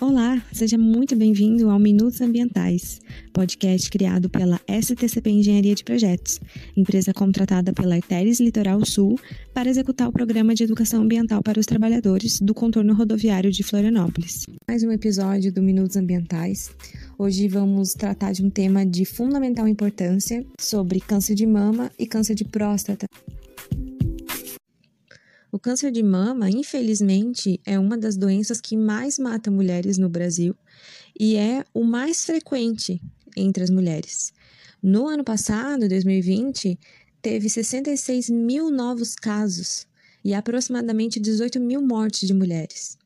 Olá, seja muito bem-vindo ao Minutos Ambientais, podcast criado pela STCP Engenharia de Projetos, empresa contratada pela Artéries Litoral Sul para executar o programa de educação ambiental para os trabalhadores do contorno rodoviário de Florianópolis. Mais um episódio do Minutos Ambientais. Hoje vamos tratar de um tema de fundamental importância sobre câncer de mama e câncer de próstata. O câncer de mama, infelizmente, é uma das doenças que mais mata mulheres no Brasil e é o mais frequente entre as mulheres. No ano passado, 2020, teve 66 mil novos casos e aproximadamente 18 mil mortes de mulheres.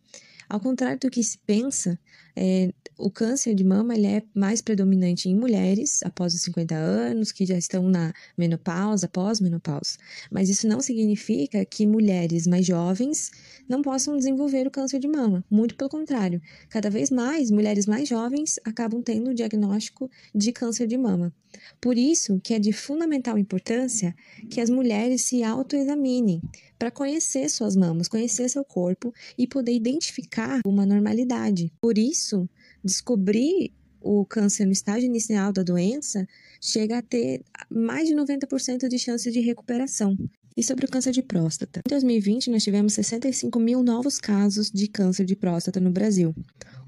Ao contrário do que se pensa, é, o câncer de mama ele é mais predominante em mulheres após os 50 anos, que já estão na menopausa, pós-menopausa. Mas isso não significa que mulheres mais jovens não possam desenvolver o câncer de mama. Muito pelo contrário. Cada vez mais, mulheres mais jovens acabam tendo o diagnóstico de câncer de mama. Por isso que é de fundamental importância que as mulheres se autoexaminem para conhecer suas mamas, conhecer seu corpo e poder identificar uma normalidade. Por isso, descobrir o câncer no estágio inicial da doença chega a ter mais de 90% de chance de recuperação. E sobre o câncer de próstata? Em 2020, nós tivemos 65 mil novos casos de câncer de próstata no Brasil.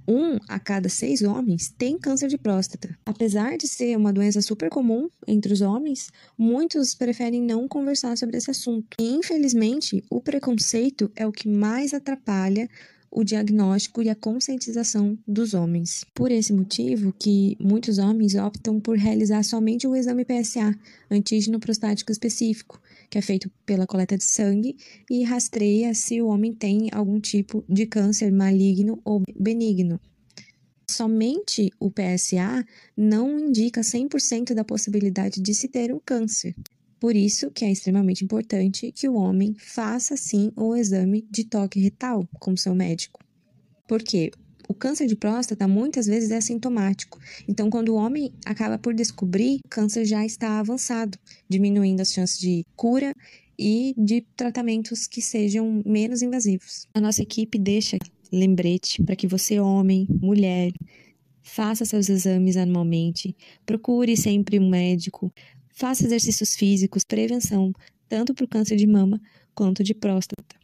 Um a cada seis homens tem câncer de próstata. Apesar de ser uma doença super comum entre os homens, muitos preferem não conversar sobre esse assunto. E, infelizmente, o preconceito é o que mais atrapalha o diagnóstico e a conscientização dos homens. Por esse motivo que muitos homens optam por realizar somente o exame PSA, antígeno prostático específico, que é feito pela coleta de sangue e rastreia se o homem tem algum tipo de câncer maligno ou benigno. Somente o PSA não indica 100% da possibilidade de se ter um câncer. Por isso que é extremamente importante que o homem faça sim o exame de toque retal com seu médico. Porque o câncer de próstata muitas vezes é sintomático. Então, quando o homem acaba por descobrir, o câncer já está avançado, diminuindo as chances de cura e de tratamentos que sejam menos invasivos. A nossa equipe deixa lembrete para que você, homem, mulher, faça seus exames anualmente, procure sempre um médico, Faça exercícios físicos, prevenção, tanto para o câncer de mama quanto de próstata.